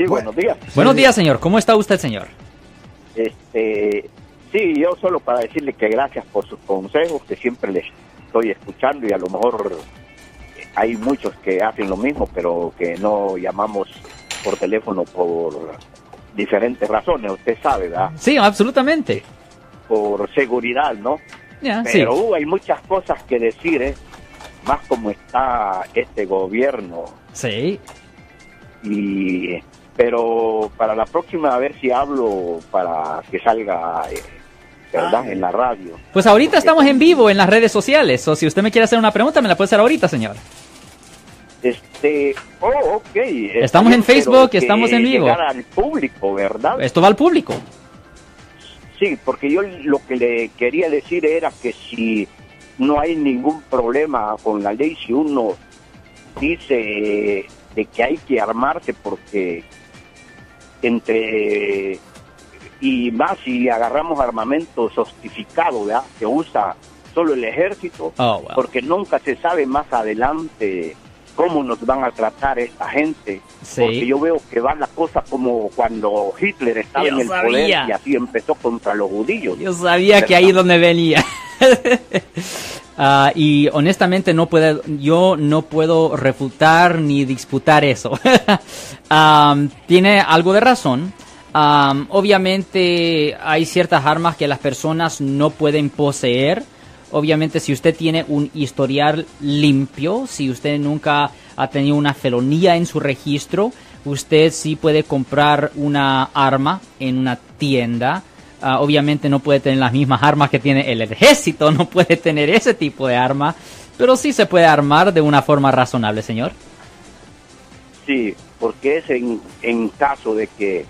Sí, buenos días. Buenos días, señor. ¿Cómo está usted, señor? Este, sí, yo solo para decirle que gracias por sus consejos, que siempre les estoy escuchando y a lo mejor hay muchos que hacen lo mismo, pero que no llamamos por teléfono por diferentes razones, usted sabe, ¿verdad? Sí, absolutamente. Por seguridad, ¿no? Sí. Pero uh, hay muchas cosas que decir, ¿eh? Más como está este gobierno. Sí. Y, pero para la próxima, a ver si hablo para que salga, eh, ¿verdad? En la radio. Pues ahorita estamos en vivo en las redes sociales. O si usted me quiere hacer una pregunta, me la puede hacer ahorita, señor. Este, oh, ok. Estamos en Facebook, estamos en vivo. al público, ¿verdad? Esto va al público. Sí, porque yo lo que le quería decir era que si no hay ningún problema con la ley, si uno dice de que hay que armarse porque entre y más si agarramos armamento sostificado, ¿verdad? Que usa solo el ejército, Oh, wow. porque nunca se sabe más adelante cómo nos van a tratar esta gente. Sí. Porque yo veo que va la cosa como cuando Hitler estaba Yo en el sabía. poder y así empezó contra los judíos. Yo sabía que ahí donde venía. Ah, y honestamente no puedo, yo no puedo refutar ni disputar eso. Tiene algo de razón. Am, obviamente hay ciertas armas que las personas no pueden poseer. Obviamente si usted tiene un historial limpio, si usted nunca ha tenido una felonía en su registro, usted sí puede comprar una arma en una tienda. Ah, obviamente no puede tener las mismas armas que tiene el ejército, no puede tener ese tipo de arma, pero sí se puede armar de una forma razonable, señor. Sí, porque es en, en caso de que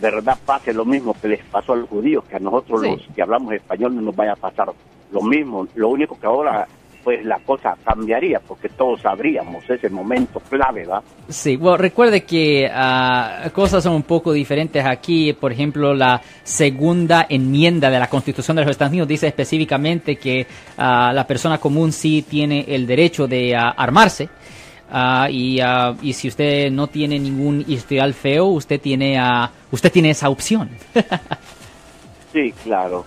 de verdad pase lo mismo que les pasó a los judíos, que a nosotros Sí. los que hablamos español no nos vaya a pasar lo mismo. Lo único que ahora pues la cosa cambiaría porque todos sabríamos ese momento clave, ¿va? Sí, bueno, recuerde que ah, cosas son un poco diferentes aquí. Por ejemplo, la segunda enmienda de la Constitución de los Estados Unidos dice específicamente que ah, la persona común sí tiene el derecho de ah, armarse. Ah, y, ah, y si usted no tiene ningún historial feo, usted tiene, ah, usted tiene esa opción. Sí, claro.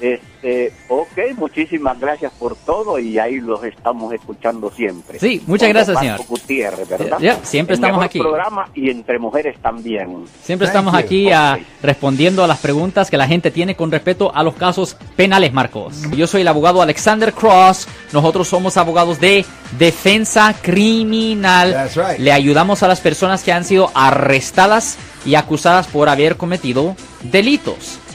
Este, ok, muchísimas gracias por todo y ahí los estamos escuchando siempre. Sí, muchas Con gracias, Marco señor. Gutiérrez, ¿verdad? Siempre El estamos mejor aquí. programa y entre mujeres también. Siempre Thank estamos you. aquí respondiendo a las preguntas que la gente tiene con respecto a los casos penales, Marcos. Yo soy el abogado Alexander Cross. Nosotros somos abogados de defensa criminal. That's right. Le ayudamos a las personas que han sido arrestadas y acusadas por haber cometido delitos.